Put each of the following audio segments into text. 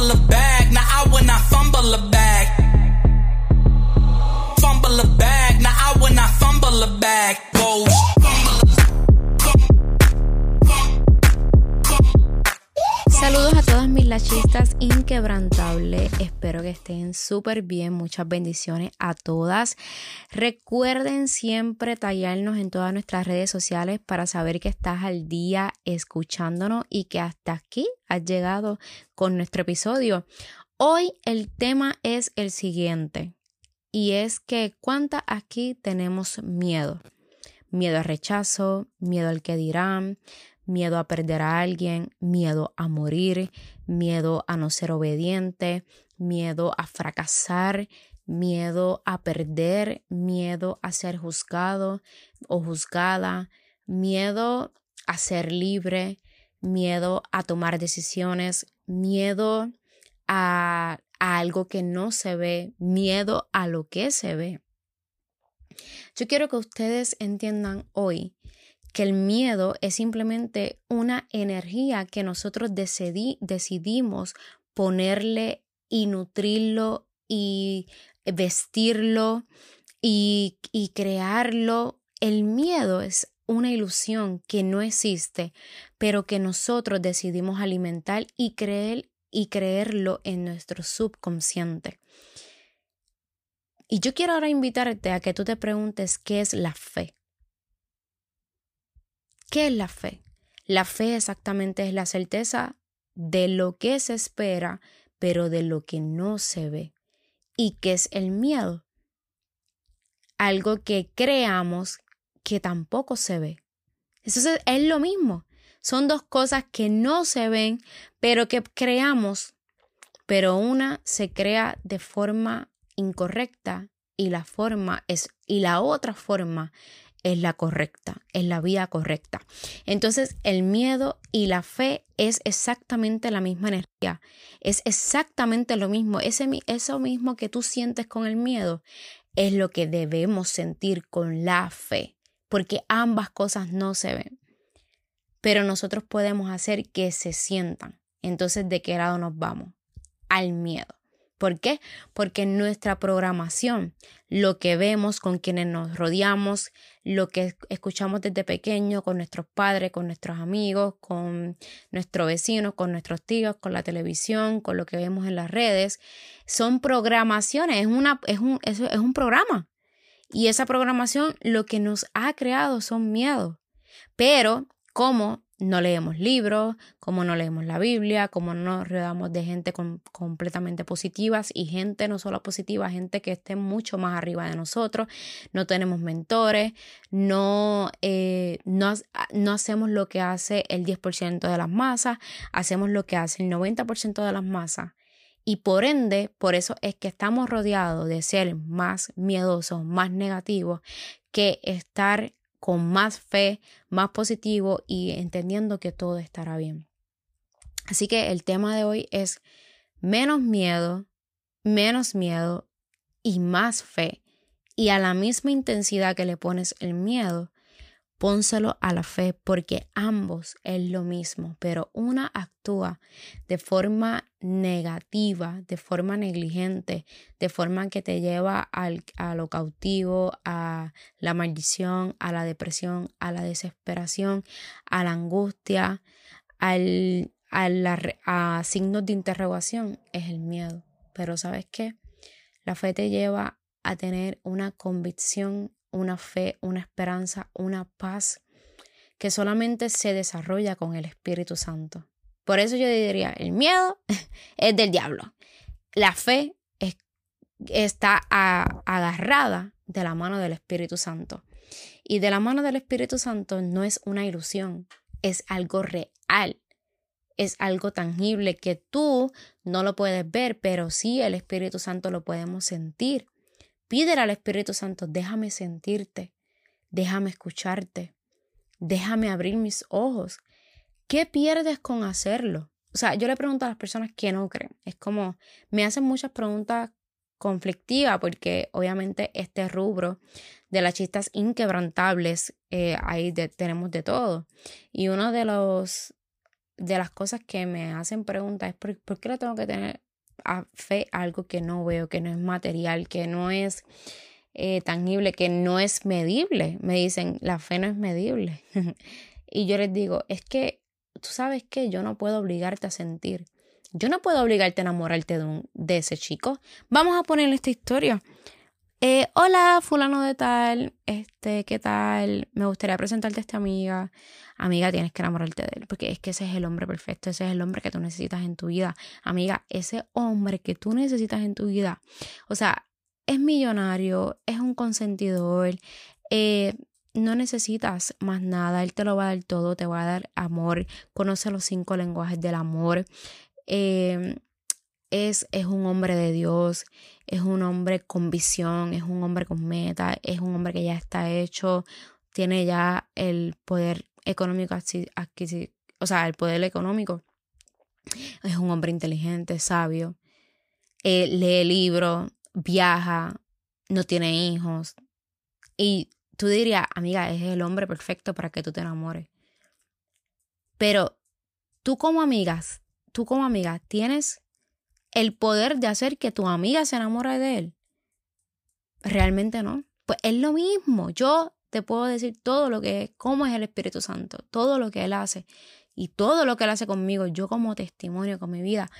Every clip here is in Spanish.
fumble a bag. Now I will not fumble a bag. Fumble the bag. Now I when I fumble the bag. Inquebrantables. Espero que estén súper bien. Muchas bendiciones a todas. Recuerden siempre tallarnos en todas nuestras redes sociales para saber que estás al día escuchándonos y que hasta aquí has llegado con nuestro episodio. Hoy el tema es el siguiente y es que cuántas aquí tenemos miedo. Miedo al rechazo, miedo al que dirán, miedo a perder a alguien, miedo a morir, miedo a no ser obediente, miedo a fracasar, miedo a perder, miedo a ser juzgado o juzgada, miedo a ser libre, miedo a tomar decisiones, miedo a, algo que no se ve, miedo a lo que se ve. Yo quiero que ustedes entiendan hoy que el miedo es simplemente una energía que nosotros decidimos ponerle y nutrirlo y vestirlo y, y crearlo. El miedo es una ilusión que no existe, pero que nosotros decidimos alimentar y creer y creerlo en nuestro subconsciente. Y yo quiero ahora invitarte a que tú te preguntes qué es la fe. ¿Qué es la fe? La fe exactamente es la certeza de lo que se espera, pero de lo que no se ve. ¿Y qué es el miedo? Algo que creamos que tampoco se ve. Eso es lo mismo. Son dos cosas que no se ven, pero que creamos. Pero una se crea de forma incorrecta y la forma es y la otra forma es la correcta, es la vía correcta. Entonces, el miedo y la fe es exactamente la misma energía, es exactamente lo mismo, Ese, eso mismo que tú sientes con el miedo es lo que debemos sentir con la fe, porque ambas cosas no se ven, pero nosotros podemos hacer que se sientan. Entonces, ¿de qué lado nos vamos? Al miedo. ¿Por qué? Porque nuestra programación, lo que vemos con quienes nos rodeamos, lo que escuchamos desde pequeño con nuestros padres, con nuestros amigos, con nuestros vecinos, con nuestros tíos, con la televisión, con lo que vemos en las redes, son programaciones, es, una, es, un, es un programa. Y esa programación lo que nos ha creado son miedos. Pero, ¿cómo no leemos libros, como no leemos la Biblia, como no nos rodeamos de gente completamente positivas y gente no solo positiva, gente que esté mucho más arriba de nosotros, no tenemos mentores, no, eh, no, no hacemos lo que hace el 10% de las masas, hacemos lo que hace el 90% de las masas. Y por ende, por eso es que estamos rodeados de ser más miedosos, más negativos, que estar con más fe, más positivo y entendiendo que todo estará bien. Así que el tema de hoy es menos miedo, menos miedo y más fe. Y a la misma intensidad que le pones el miedo, pónselo a la fe porque ambos es lo mismo, pero una actúa de forma negativa, de forma negligente, de forma que te lleva al, a lo cautivo, a la maldición, a la depresión, a la desesperación, a la angustia, al, a, a signos de interrogación, es el miedo. Pero ¿sabes qué? La fe te lleva a tener una convicción una fe, una esperanza, una paz que solamente se desarrolla con el Espíritu Santo. Por eso yo diría, el miedo es del diablo. La fe está agarrada de la mano del Espíritu Santo. Y de la mano del Espíritu Santo no es una ilusión, es algo real. Es algo tangible que tú no lo puedes ver, pero sí el Espíritu Santo lo podemos sentir. Pídele al Espíritu Santo, déjame sentirte, déjame escucharte, déjame abrir mis ojos. ¿Qué pierdes con hacerlo? O sea, yo le pregunto a las personas que no creen. Es como, me hacen muchas preguntas conflictivas porque obviamente este rubro de las chistas inquebrantables, eh, ahí tenemos de todo. Y uno de los de las cosas que me hacen preguntas es por, ¿por qué le tengo que tener a fe algo que no veo, que no es material, que no es eh, tangible, que no es medible? Me dicen, la fe no es medible. y yo les digo, es que tú sabes que yo no puedo obligarte a sentir. Yo no puedo obligarte a enamorarte de, un, de ese chico. Vamos a poner esta historia. Eh, hola, fulano de tal, este, ¿qué tal? Me gustaría presentarte a esta amiga. Amiga, tienes que enamorarte de él, porque es que ese es el hombre perfecto, ese es el hombre que tú necesitas en tu vida. Amiga, ese hombre que tú necesitas en tu vida. O sea, es millonario, es un consentidor, eh, no necesitas más nada, él te lo va a dar todo, te va a dar amor, conoce los cinco lenguajes del amor. Eh, es, es un hombre de Dios, es un hombre con visión, es un hombre con meta, es un hombre que ya está hecho, tiene ya el poder económico, o sea, el poder económico. Es un hombre inteligente, sabio, eh, lee libros, viaja, no tiene hijos. Y tú dirías, amiga, es el hombre perfecto para que tú te enamores. Pero tú como amigas, tú como amiga, tienes el poder de hacer que tu amiga se enamore de él? Realmente no. Pues es lo mismo. Yo te puedo decir todo lo que es, cómo es el Espíritu Santo, todo lo que Él hace y todo lo que Él hace conmigo, yo como testimonio con mi vida.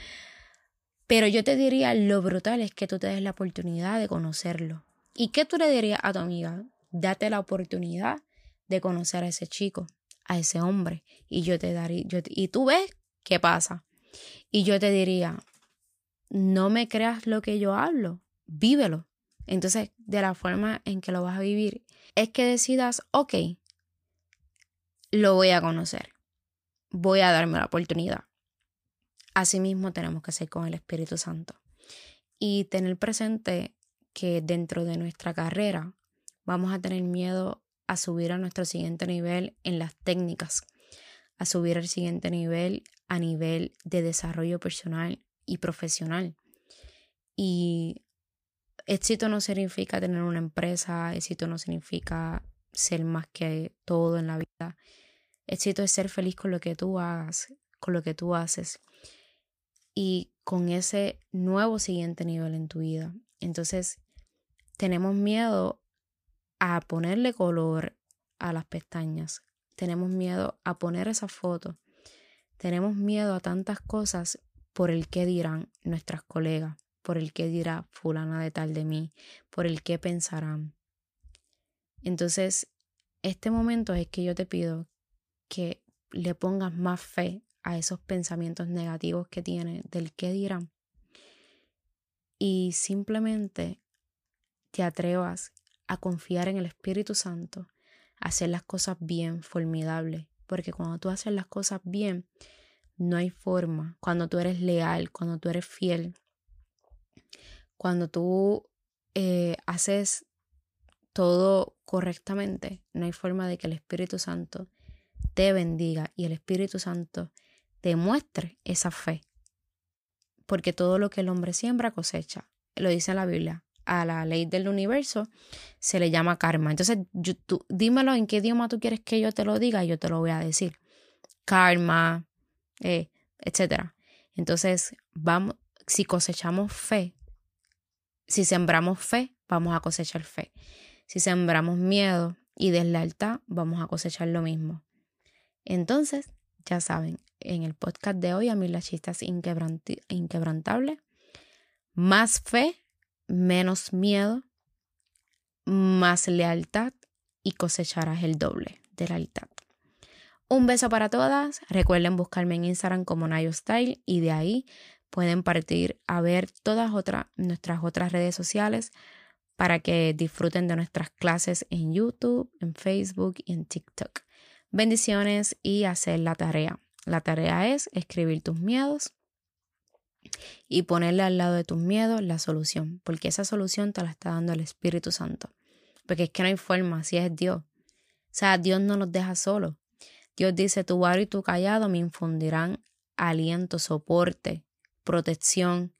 Pero yo te diría, lo brutal es que tú te des la oportunidad de conocerlo. ¿Y qué tú le dirías a tu amiga? Date la oportunidad de conocer a ese chico, a ese hombre. Y yo te daría, y tú ves qué pasa. Y yo te diría, no me creas lo que yo hablo, vívelo. Entonces, de la forma en que lo vas a vivir, es que decidas, ok, lo voy a conocer, voy a darme la oportunidad. Asimismo tenemos que hacer con el Espíritu Santo y tener presente que dentro de nuestra carrera vamos a tener miedo a subir a nuestro siguiente nivel en las técnicas, a subir al siguiente nivel a nivel de desarrollo personal y profesional. Y éxito no significa tener una empresa, éxito no significa ser más que todo en la vida. Éxito es ser feliz con lo que tú hagas, con lo que tú haces y con ese nuevo siguiente nivel en tu vida. Entonces, tenemos miedo a ponerle color a las pestañas. Tenemos miedo a poner esa foto. Tenemos miedo a tantas cosas por el que dirán nuestras colegas, por el que dirá fulana de tal de mí, por el que pensarán. Entonces, este momento es que yo te pido que le pongas más fe a esos pensamientos negativos que tienes del que dirán y simplemente te atrevas a confiar en el Espíritu Santo, a hacer las cosas bien, formidable, porque cuando tú haces las cosas bien, no hay forma. Cuando tú eres leal, cuando tú eres fiel, cuando tú eh, haces todo correctamente, no hay forma de que el Espíritu Santo te bendiga y el Espíritu Santo te muestre esa fe. Porque todo lo que el hombre siembra cosecha. Lo dice la Biblia. A la ley del universo se le llama karma. Entonces, tú, dímelo en qué idioma tú quieres que yo te lo diga y yo te lo voy a decir. Karma, eh, etcétera. Entonces, vamos, si cosechamos fe, si sembramos fe, vamos a cosechar fe. Si sembramos miedo y deslealtad, vamos a cosechar lo mismo. Entonces, ya saben, en el podcast de hoy, a mí la chista es inquebrantable. Más fe, menos miedo, más lealtad y cosecharás el doble de lealtad. Un beso para todas. Recuerden buscarme en Instagram como Nayo Style y de ahí pueden partir a ver todas nuestras otras redes sociales para que disfruten de nuestras clases en YouTube, en Facebook y en TikTok. Bendiciones y hacer la tarea. La tarea es escribir tus miedos y ponerle al lado de tus miedos la solución, porque esa solución te la está dando el Espíritu Santo. Porque es que no hay forma, si es Dios. O sea, Dios no nos deja solos. Dios dice, tu vara y tu callado me infundirán aliento, soporte, protección,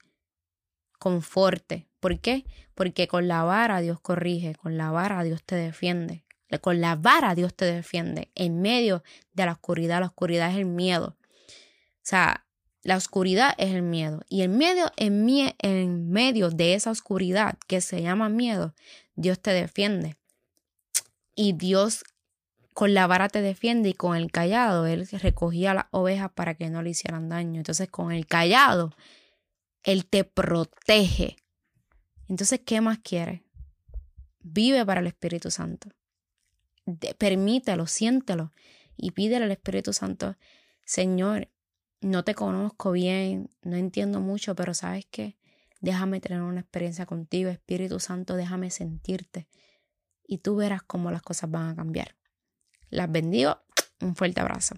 conforte. ¿Por qué? Porque con la vara Dios corrige, con la vara Dios te defiende. Con la vara Dios te defiende en medio de la oscuridad. La oscuridad es el miedo. sea, la oscuridad es el miedo. Y en medio, en, en medio de esa oscuridad que se llama miedo, Dios te defiende. Y Dios con la vara te defiende y con el callado Él recogía las ovejas para que no le hicieran daño. Entonces con el callado Él te protege. Entonces, ¿qué más quieres? Vive para el Espíritu Santo. permítelo, siéntelo y pídele al Espíritu Santo, Señor, no te conozco bien, no entiendo mucho, pero sabes qué, déjame tener una experiencia contigo, Espíritu Santo, déjame sentirte y tú verás cómo las cosas van a cambiar. Las bendigo, un fuerte abrazo.